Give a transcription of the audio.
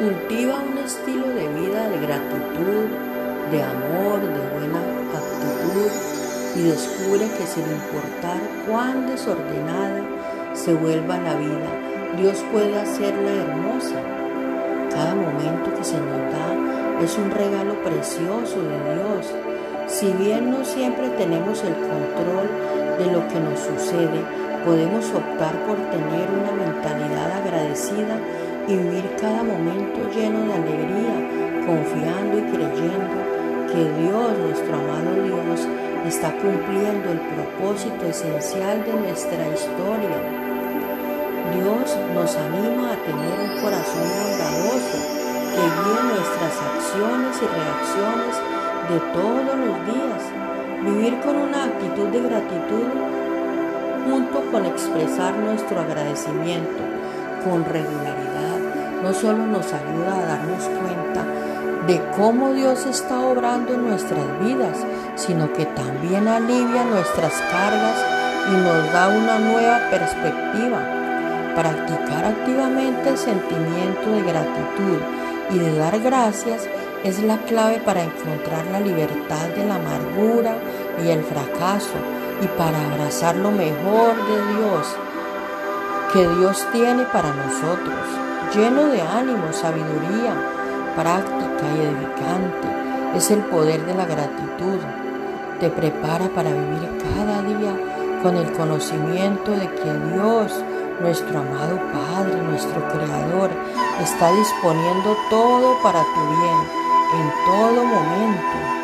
Cultiva un estilo de vida de gratitud, de amor, de buena actitud y descubre que sin importar cuán desordenada se vuelva la vida, Dios puede hacerla hermosa. Cada momento que se nos da es un regalo precioso de Dios. Si bien no siempre tenemos el control de lo que nos sucede, podemos optar por tener una mentalidad agradecida y vivir cada momento lleno de alegría, confiando y creyendo que Dios, nuestro amado Dios, está cumpliendo el propósito esencial de nuestra historia. Dios nos anima a tener un corazón bondadoso que guíe nuestras acciones y reacciones de todos los días. Vivir con una actitud de gratitud junto con expresar nuestro agradecimiento con regularidad no solo nos ayuda a darnos cuenta de cómo Dios está obrando en nuestras vidas, sino que también alivia nuestras cargas y nos da una nueva perspectiva. Practicar activamente el sentimiento de gratitud y de dar gracias es la clave para encontrar la libertad de la amargura y el fracaso y para abrazar lo mejor de Dios que Dios tiene para nosotros, lleno de ánimo, sabiduría, práctica y edificante. Es el poder de la gratitud. Te prepara para vivir cada día con el conocimiento de que Dios, nuestro amado Padre, nuestro Creador, está disponiendo todo para tu bien en todo momento